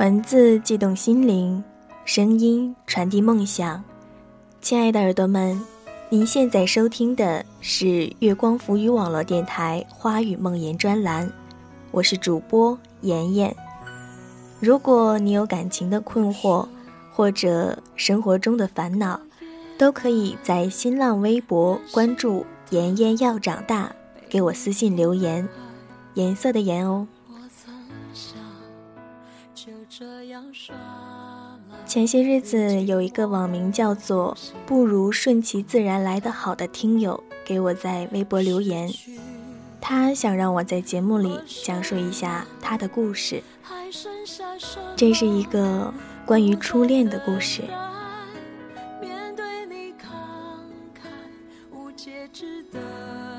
文字悸动心灵，声音传递梦想。亲爱的耳朵们，您现在收听的是月光浮语网络电台《花语梦言》专栏，我是主播妍妍。如果你有感情的困惑，或者生活中的烦恼，都可以在新浪微博关注“妍妍要长大”，给我私信留言，颜色的颜哦。前些日子，有一个网名叫做“不如顺其自然来得好”的听友给我在微博留言，他想让我在节目里讲述一下他的故事。这是一个关于初恋的故事。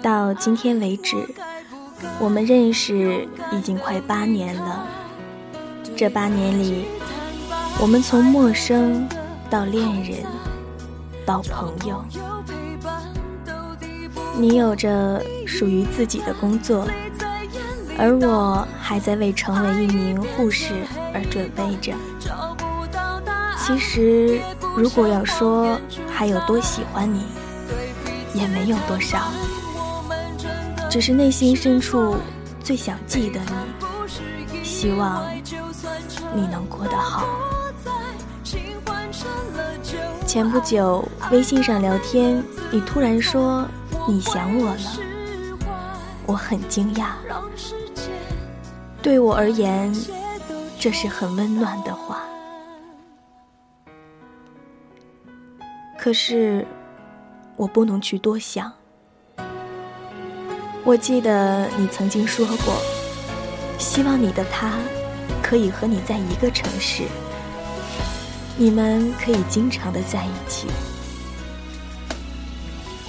到今天为止，我们认识已经快八年了。这八年里，我们从陌生到恋人，到朋友。你有着属于自己的工作，而我还在为成为一名护士而准备着。其实，如果要说还有多喜欢你，也没有多少，只是内心深处最想记得你，希望。你能过得好。前不久微信上聊天，你突然说你想我了，我很惊讶。对我而言，这是很温暖的话。可是，我不能去多想。我记得你曾经说过，希望你的他。可以和你在一个城市，你们可以经常的在一起。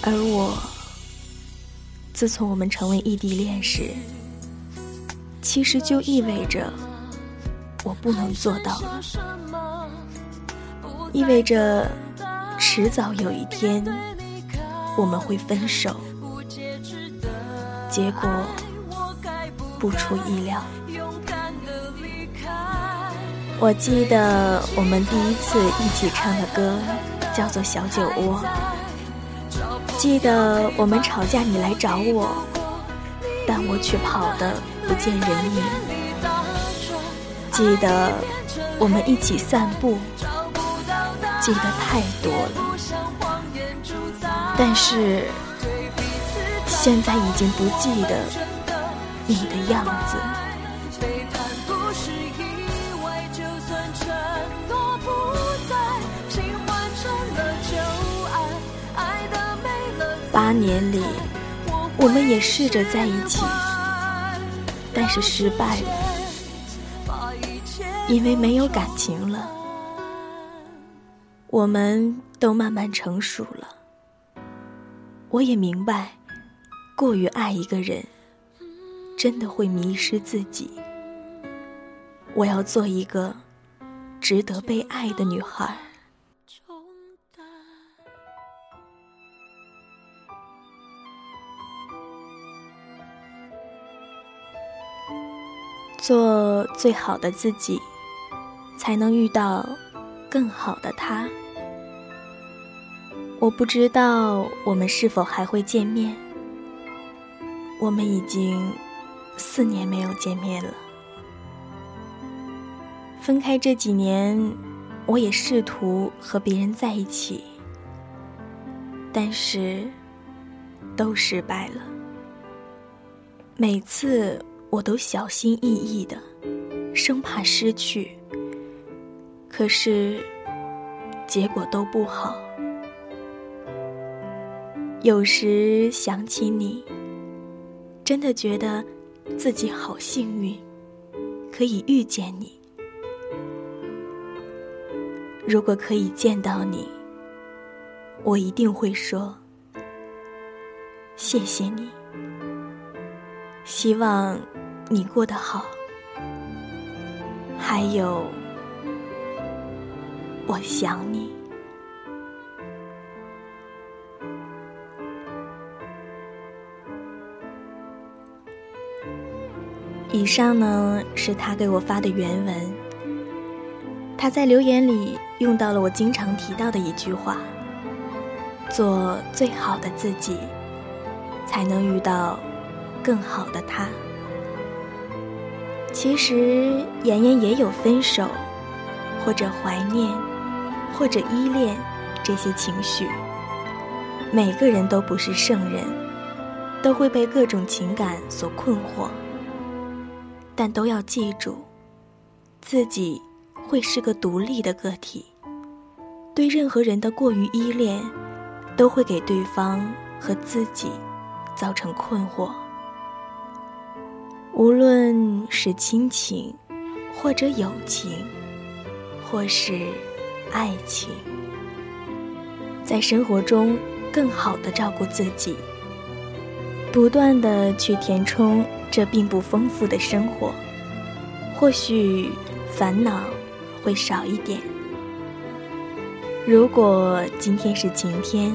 而我，自从我们成为异地恋时，其实就意味着我不能做到了，意味着迟早有一天我们会分手。结果不出意料。我记得我们第一次一起唱的歌叫做《小酒窝》。记得我们吵架你来找我，但我却跑得不见人影。记得我们一起散步，记得太多了，但是现在已经不记得你的样子。八年里，我们也试着在一起，但是失败了，因为没有感情了。我们都慢慢成熟了，我也明白，过于爱一个人，真的会迷失自己。我要做一个值得被爱的女孩。做最好的自己，才能遇到更好的他。我不知道我们是否还会见面。我们已经四年没有见面了。分开这几年，我也试图和别人在一起，但是都失败了。每次。我都小心翼翼的，生怕失去。可是，结果都不好。有时想起你，真的觉得自己好幸运，可以遇见你。如果可以见到你，我一定会说谢谢你。希望。你过得好，还有，我想你。以上呢是他给我发的原文，他在留言里用到了我经常提到的一句话：“做最好的自己，才能遇到更好的他。”其实，妍妍也有分手，或者怀念，或者依恋这些情绪。每个人都不是圣人，都会被各种情感所困惑。但都要记住，自己会是个独立的个体。对任何人的过于依恋，都会给对方和自己造成困惑。无论是亲情，或者友情，或是爱情，在生活中更好的照顾自己，不断的去填充。这并不丰富的生活，或许烦恼会少一点。如果今天是晴天，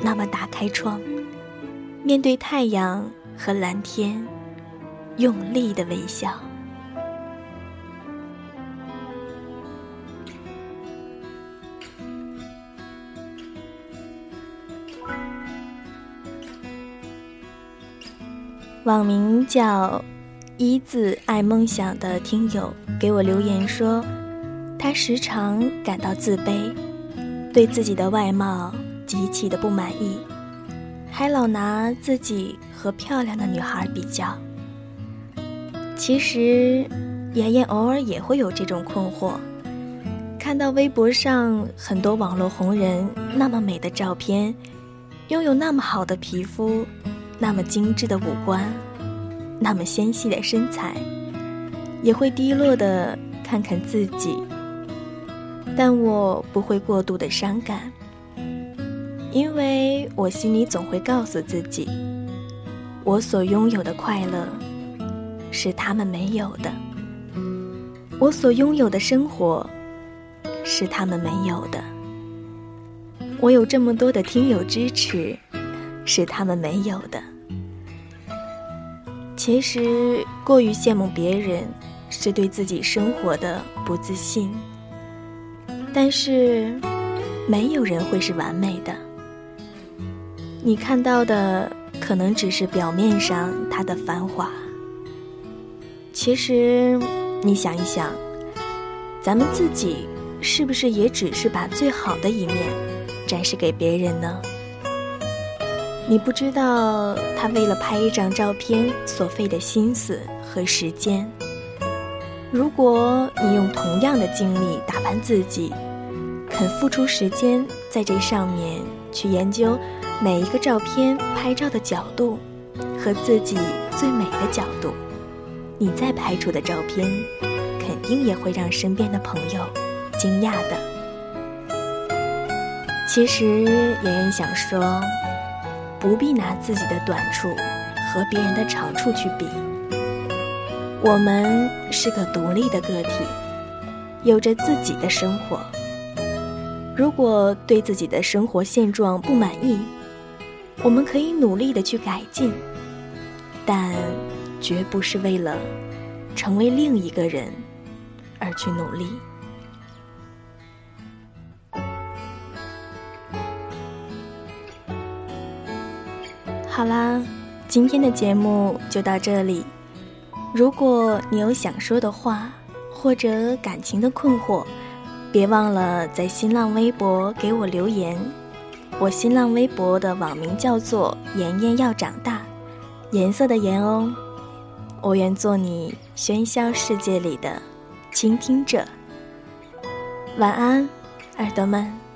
那么打开窗，面对太阳和蓝天，用力的微笑。网名叫“一字爱梦想”的听友给我留言说，他时常感到自卑，对自己的外貌极其的不满意，还老拿自己和漂亮的女孩比较。其实，妍妍偶尔也会有这种困惑，看到微博上很多网络红人那么美的照片，拥有那么好的皮肤。那么精致的五官，那么纤细的身材，也会低落的看看自己。但我不会过度的伤感，因为我心里总会告诉自己，我所拥有的快乐是他们没有的，我所拥有的生活是他们没有的，我有这么多的听友支持。是他们没有的。其实，过于羡慕别人，是对自己生活的不自信。但是，没有人会是完美的。你看到的可能只是表面上它的繁华。其实，你想一想，咱们自己是不是也只是把最好的一面展示给别人呢？你不知道他为了拍一张照片所费的心思和时间。如果你用同样的精力打扮自己，肯付出时间在这上面去研究每一个照片拍照的角度和自己最美的角度，你再拍出的照片肯定也会让身边的朋友惊讶的。其实，妍妍想说。不必拿自己的短处和别人的长处去比。我们是个独立的个体，有着自己的生活。如果对自己的生活现状不满意，我们可以努力的去改进，但绝不是为了成为另一个人而去努力。好啦，今天的节目就到这里。如果你有想说的话，或者感情的困惑，别忘了在新浪微博给我留言。我新浪微博的网名叫做“妍妍要长大”，颜色的颜哦。我愿做你喧嚣世界里的倾听者。晚安，耳朵们。